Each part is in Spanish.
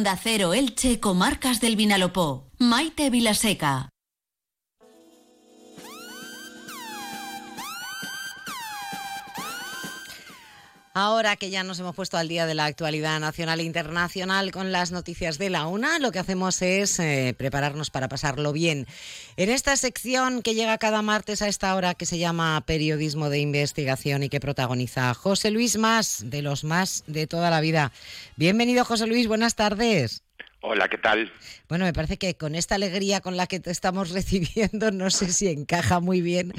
Da Cero Elche, Comarcas del Vinalopó. Maite Vilaseca. Ahora que ya nos hemos puesto al día de la actualidad nacional e internacional con las noticias de la UNA, lo que hacemos es eh, prepararnos para pasarlo bien. En esta sección que llega cada martes a esta hora que se llama Periodismo de Investigación y que protagoniza José Luis Más, de los más de toda la vida. Bienvenido José Luis, buenas tardes. Hola, ¿qué tal? Bueno, me parece que con esta alegría con la que te estamos recibiendo, no sé si encaja muy bien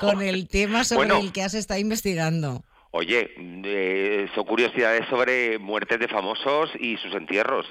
con el tema sobre el que has estado investigando. Oye, eh, son curiosidades sobre muertes de famosos y sus entierros.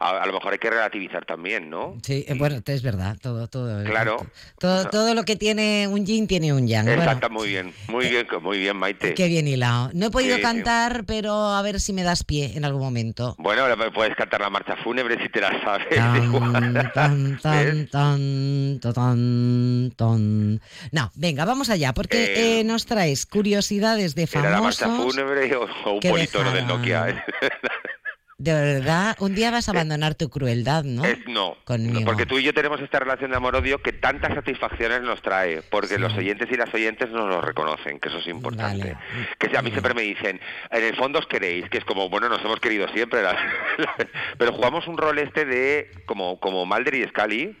A, lo mejor hay que relativizar también, ¿no? Sí, eh, bueno, es verdad, todo, todo. Claro. Todo, todo lo que tiene un yin tiene un yang. Exacto, muy bien, muy bien, muy bien, Maite. Qué bien hilado. No he podido cantar, pero a ver si me das pie en algún momento. Bueno, puedes cantar la marcha fúnebre si te la sabes. Tan, tan, tan, tan, tan, No, venga, vamos allá, porque eh, eh, nos traes curiosidades de famosos. ¿Era la marcha fúnebre o, un politono del Nokia? De verdad, un día vas a abandonar tu crueldad, ¿no? no, porque tú y yo tenemos esta relación de amor-odio que tantas satisfacciones nos trae, porque los oyentes y las oyentes nos lo reconocen, que eso es importante. Que a mí siempre me dicen, en el fondo os queréis, que es como, bueno, nos hemos querido siempre, pero jugamos un rol este de como, como Mulder y Scully,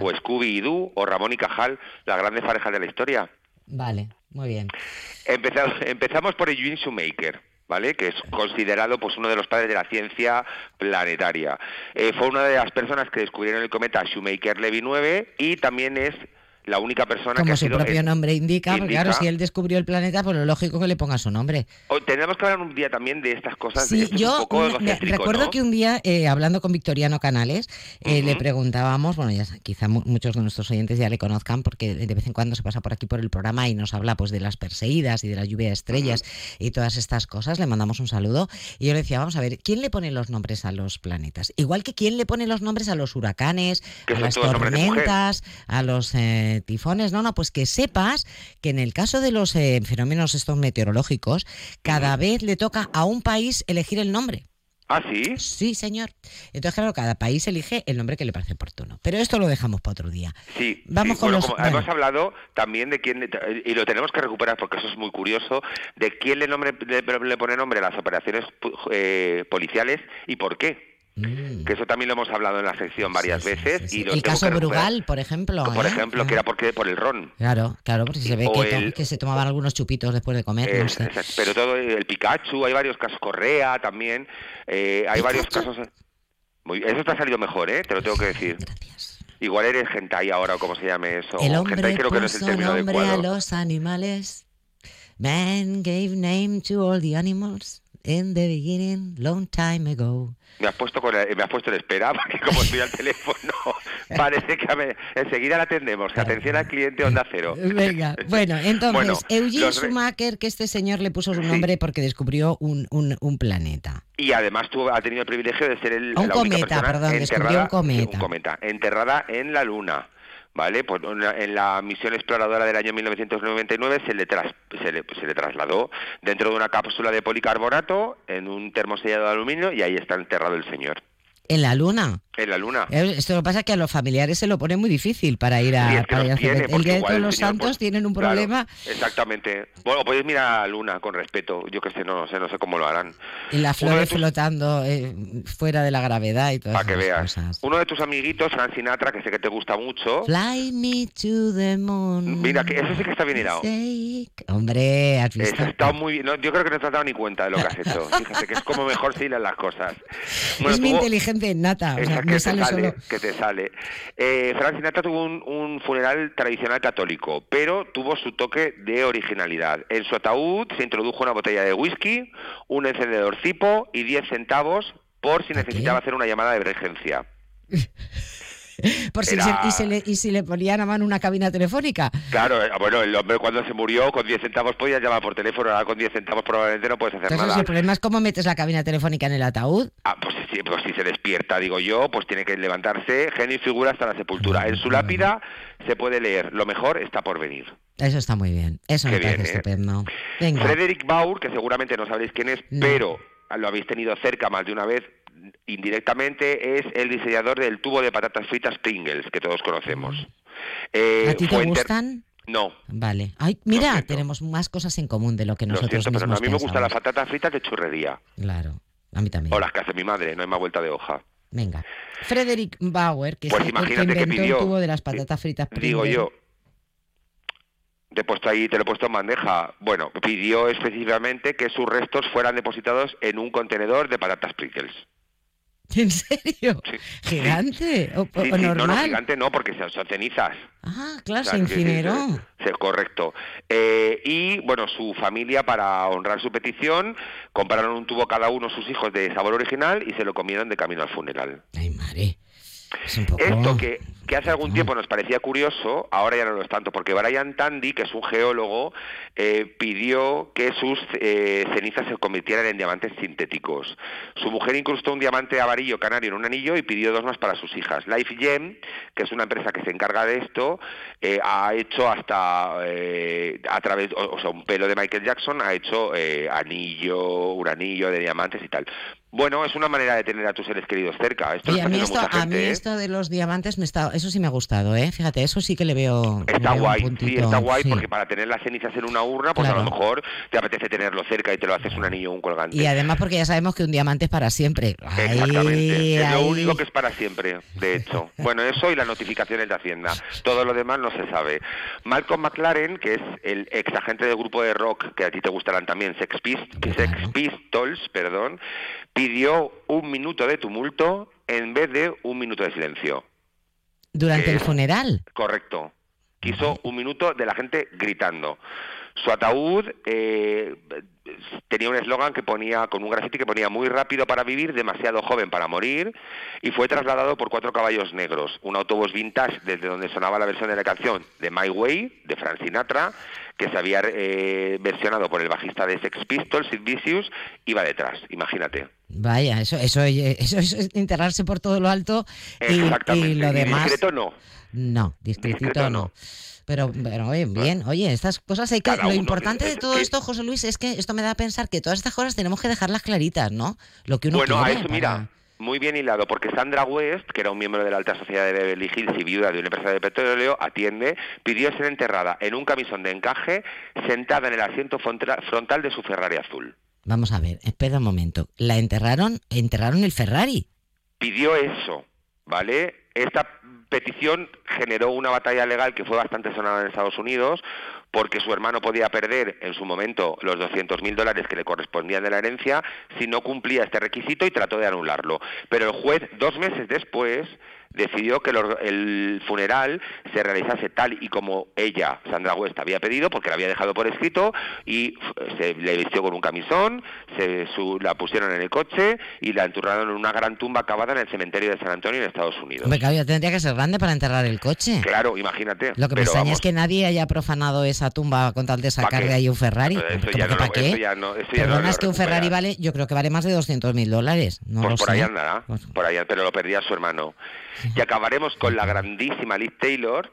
o Scooby y Doo, o Ramón y Cajal, las grandes parejas de la historia. Vale, muy bien. Empezamos, empezamos por Eugene Shoemaker. ¿Vale? que es considerado pues uno de los padres de la ciencia planetaria. Eh, fue una de las personas que descubrieron el cometa Shoemaker-Levy 9 y también es la única persona Como que ha su propio nombre indica, claro, si él descubrió el planeta, pues lo lógico que le ponga su nombre. tenemos que hablar un día también de estas cosas. Sí, yo recuerdo que un día, eh, hablando con Victoriano Canales, eh, le preguntábamos, bueno, ya quizá muchos de nuestros oyentes ya le conozcan, porque de vez en cuando se pasa por aquí por el programa y nos habla pues de las perseguidas y de la lluvia de estrellas y todas estas cosas, le mandamos un saludo. Y yo le decía, vamos a ver, ¿quién le pone los nombres a los planetas? Igual que quién le pone los nombres a los huracanes, a las tormentas, a los... Eh, tifones, no, no, pues que sepas que en el caso de los eh, fenómenos estos meteorológicos, cada vez le toca a un país elegir el nombre. ¿Ah, sí? Sí, señor. Entonces, claro, cada país elige el nombre que le parece oportuno. Pero esto lo dejamos para otro día. Sí. Vamos con los... Hemos hablado también de quién, y lo tenemos que recuperar porque eso es muy curioso, de quién le, nombre, le, pone nombre a las operaciones eh, policiales y por qué. Mm. Que eso también lo hemos hablado en la sección varias veces. y el caso Brugal, por ejemplo. Por ¿eh? ejemplo, que era porque por el ron. Claro, claro, porque se ve que, se tomaban algunos chupitos después de comer. pero todo el Pikachu, hay varios casos, Correa también, eh, hay varios casos. Muy, eso te ha salido mejor, ¿eh? Te lo tengo que decir. Gracias. Igual eres gentai ahora o como se llame eso. El hombre creo que no es el término nombre a los animales. Man gave name to all the animals in the beginning, long time ago. Me has puesto con me has puesto en espera porque como estoy al teléfono parece que me, enseguida la atendemos. Atención al cliente Onda Cero. Venga, bueno, entonces Eugene Schumacher, que este señor le puso su nombre porque descubrió un, un, planeta. Y además tuvo, ha tenido el privilegio de ser el un cometa, perdón, descubrió un cometa. Un cometa, enterrada en la Luna. ¿Vale? Pues en la misión exploradora del año 1999 se le, se le, se le trasladó dentro de una cápsula de policarbonato en un termosellado de aluminio y ahí está enterrado el señor. ¿En la luna? En la luna. Eh, esto lo que pasa es que a los familiares se lo pone muy difícil para ir a, El Día de los Santos pues, tienen un problema. exactamente. Bueno, podéis mirar a la luna con respeto. Yo que sé, no sé, no sé cómo lo harán. Y la flor flotando eh, fuera de la gravedad y todo Para que veas. Uno de tus amiguitos, Frank Sinatra, que sé que te gusta mucho. Fly me to the moon. Mira, que eso sí que está bien hilado. Hombre, has visto. Está muy bien. yo creo que no te has dado ni cuenta de lo que has hecho. Fíjate que es como mejor se hilan las cosas. es muy inteligente nata. O que, te sale, que te sale. Eh, Frank Sinatra tuvo un, funeral tradicional católico, pero tuvo su toque de originalidad. En su ataúd se introdujo una botella de whisky, un encendedor cipo y 10 centavos por si necesitaba hacer una llamada de emergencia. Por si y, se le, y si le ponían a mano una cabina telefónica. Claro, eh, bueno, el hombre cuando se murió con 10 centavos podía llamar por teléfono, ahora con 10 centavos probablemente no puedes hacer Entonces, nada. El problema es cómo metes la cabina telefónica en el ataúd. Ah, pues, sí, pues si se despierta, digo yo, pues tiene que levantarse, genio y figura hasta la sepultura. En su lápida se puede leer, lo mejor está por venir. Eso está muy bien, eso me parece ¿eh? estupendo. Frederick Baur, que seguramente no sabréis quién es, pero lo habéis tenido cerca más de una vez, indirectamente es el diseñador del tubo de patatas fritas Pringles, que todos conocemos. Eh, ¿A ti te gustan? No. Vale. Ay, mira, tenemos más cosas en común de lo que nosotros pero a mí me gustan las patatas fritas de churrería. Claro, a mí también. O las que hace mi madre, no hay más vuelta de hoja. Venga. Frederick Bauer, que pues es el que inventó el tubo de las patatas fritas. Digo yo, te he puesto ahí, te lo he puesto en bandeja. Bueno, pidió específicamente que sus restos fueran depositados en un contenedor de patatas Pringles. ¿En serio? ¿Gigante o, normal? No, no, gigante no, porque son cenizas. Ah, claro, se incineró. Sí, correcto. Eh, y, bueno, su familia, para honrar su petición, compraron un tubo cada uno sus hijos de sabor original y se lo comieron de camino al funeral. Ay, madre. Esto que, que hace algún tiempo nos parecía curioso, ahora ya no lo es tanto, porque Brian Tandy, que es un geólogo, eh, pidió que sus eh, cenizas se convirtieran en diamantes sintéticos. Su mujer incrustó un diamante amarillo canario en un anillo y pidió dos más para sus hijas. Life Gem, que es una empresa que se encarga de esto, eh, ha hecho hasta a través, o, sea, un pelo de Michael Jackson, ha hecho anillo, un anillo de diamantes y tal. Bueno, es una manera de tener a tus seres queridos cerca. Esto a mí, esto, a mí esto de los diamantes me está, eso sí me ha gustado, ¿eh? Fíjate, eso sí que le veo. Está guay, sí, está guay, porque para tener las cenizas en una urna, pues a lo mejor te apetece tenerlo cerca y te lo haces un anillo o un colgante. Y además porque ya sabemos que un diamante es para siempre. Exactamente, es lo único que es para siempre, de hecho. bueno, eso y las notificaciones de Hacienda. Todo lo demás no se sabe. Malcolm McLaren, que es el ex agente del grupo de rock, que a ti te gustarán también, Sex, Sex Pistols, perdón, pidió un minuto de tumulto en vez de un minuto de silencio. ¿Durante el funeral? Correcto. Quiso un minuto de la gente gritando. Su ataúd eh, tenía un eslogan que ponía, con un grafiti que ponía muy rápido para vivir, demasiado joven para morir, y fue trasladado por cuatro caballos negros, un autobús vintage desde donde sonaba la versión de la canción de My Way, de Frank Sinatra, que se había eh, versionado por el bajista de Sex Pistols, Sid Vicious, iba detrás, imagínate. Vaya, eso, eso, eso, es enterrarse por todo lo alto y, y lo demás... discreto no. No, discretito no. Pero, pero oye, bien, oye, estas cosas hay que... lo importante de todo esto, José Luis, es que esto me da a pensar que todas estas cosas tenemos que dejarlas claritas, ¿no? Lo que uno bueno, a eso, mira, muy bien hilado, porque Sandra West, que era un miembro de la alta sociedad de Beverly Hills y viuda de una empresa de petróleo, atiende, pidió ser enterrada en un camisón de encaje, sentada en el asiento frontal de su Ferrari azul. Vamos a ver, espera un momento. ¿La enterraron? ¿Enterraron el Ferrari? Pidió eso, ¿vale? Esta petición generó una batalla legal que fue bastante sonada en Estados Unidos porque su hermano podía perder en su momento los 200.000 dólares que le correspondían de la herencia si no cumplía este requisito y trató de anularlo. Pero el juez, dos meses después, decidió que el funeral se realizase tal y como ella, Sandra West, había pedido, porque la había dejado por escrito, y se le vistió con un camisón, se la pusieron en el coche y la enterraron en una gran tumba acabada en el cementerio de San Antonio en Estados Unidos. Hombre, claro, tendría que ser grande para enterrar el coche. Claro, imagínate. Lo que me extraña es que nadie haya profanado esa tumba con tal de sacar de ahí un Ferrari. Eso ya no, ¿Para qué? Eso ya no, es que un Ferrari vale, yo creo que vale más de 200.000 dólares. No pues por ahí andará, pues por ahí, pero lo perdía su hermano. Y acabaremos con la grandísima Liz Taylor.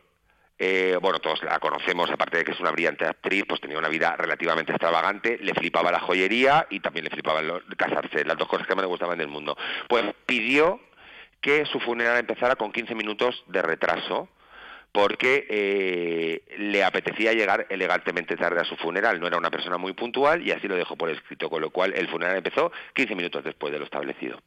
Eh, bueno, todos la conocemos, aparte de que es una brillante actriz, pues tenía una vida relativamente extravagante, le flipaba la joyería y también le flipaba casarse, las dos cosas que más le gustaban del mundo. Pues pidió que su funeral empezara con 15 minutos de retraso, porque eh, le apetecía llegar elegantemente tarde a su funeral. No era una persona muy puntual y así lo dejó por escrito, con lo cual el funeral empezó 15 minutos después de lo establecido.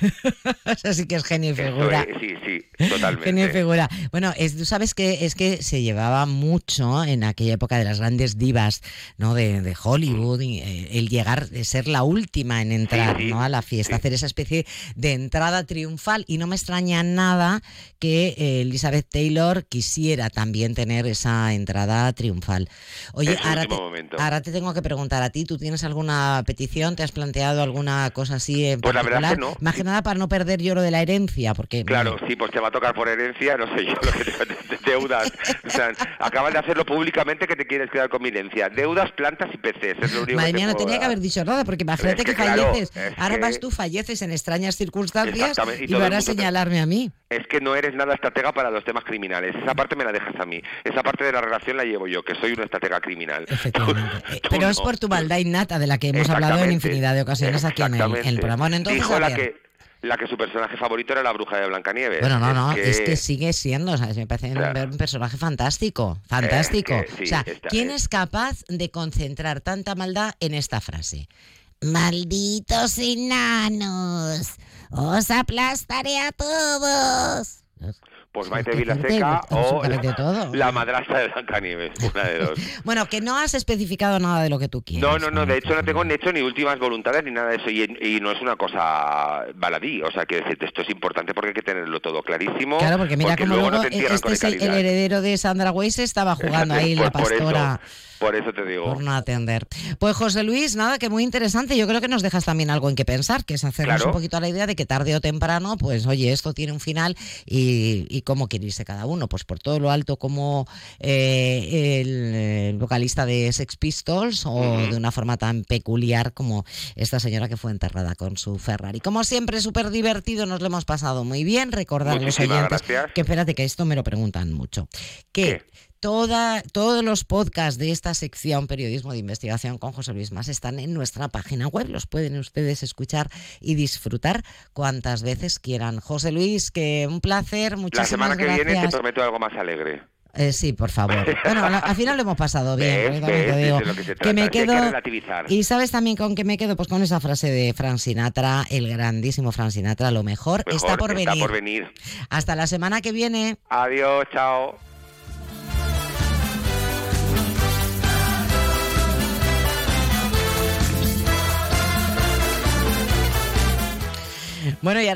Eso sí que es genio y figura. sí, sí, totalmente. Genio y figura. Bueno, tú sabes que es que se llevaba mucho en aquella época de las grandes divas ¿no? de, Hollywood, eh, el llegar de ser la última en entrar ¿no? a la fiesta, hacer esa especie de entrada triunfal. Y no me extraña nada que eh, Elizabeth Taylor quisiera también tener esa entrada triunfal. Oye, ahora te, ahora te, tengo que preguntar a ti, ¿tú tienes alguna petición? ¿Te has planteado alguna cosa así en pues particular? la verdad que no. Más que nada para no perder yo lo de la herencia, porque... Claro, sí, pues te va a tocar por herencia, no sé yo, lo que te, deudas. O sea, acabas de hacerlo públicamente que te quieres quedar con mi herencia. Deudas, plantas y peces, es lo único Madre mía, no tenía que haber dicho nada, porque imagínate que, falleces. Ahora vas tú, falleces en extrañas circunstancias y, van a señalarme a mí. Es que no eres nada estratega para los temas criminales. Esa parte me la dejas a mí. Esa parte de la relación la llevo yo, que soy una estratega criminal. Efectivamente. Pero es por tu maldad innata de la que hemos hablado en infinidad de ocasiones aquí en el, programa. entonces, Dijo la que la que su personaje favorito era la bruja de Blancanieves. Bueno, no, no, es que sigue siendo, o sea, me parece un personaje fantástico, fantástico. o sea, ¿quién es capaz de concentrar tanta maldad en esta frase? Malditos enanos, os aplastaré a todos pues Maite Vilaseca o la, madrastra de Blancanieves, una de dos. bueno, que no has especificado nada de lo que tú quieres. No, no, no, de hecho no tengo ni hecho ni últimas voluntades ni nada de eso y, no es una cosa baladí, o sea, que esto es importante porque hay que tenerlo todo clarísimo. Claro, porque mira cómo luego, este es el, heredero de Sandra Weiss estaba jugando ahí la pues pastora. Por eso te digo. Por no atender. Pues José Luis, nada, que muy interesante. Yo creo que nos dejas también algo en que pensar, que es hacernos un poquito a la idea de que tarde o temprano, pues oye, esto tiene un final y, cómo quiere irse cada uno. Pues por todo lo alto como eh, el, vocalista de Sex Pistols o de una forma tan peculiar como esta señora que fue enterrada con su Ferrari. Como siempre, súper divertido, nos lo hemos pasado muy bien. Recordar a los oyentes que espérate que esto me lo preguntan mucho. Que todos los podcasts de esta sección Periodismo de Investigación con José Luis Más están en nuestra página web. Los pueden ustedes escuchar y disfrutar cuantas veces quieran. José Luis, que un placer. Muchísimas gracias. La semana que viene te prometo algo más alegre. Eh, sí, por favor. Bueno, al final lo hemos pasado bien. que, me quedo. y sabes también con qué me quedo, pues con esa frase de Frank Sinatra, el grandísimo Frank Sinatra, lo mejor, está por venir. Está por venir. Hasta la semana que viene. Adiós, chao. Bueno, y ahora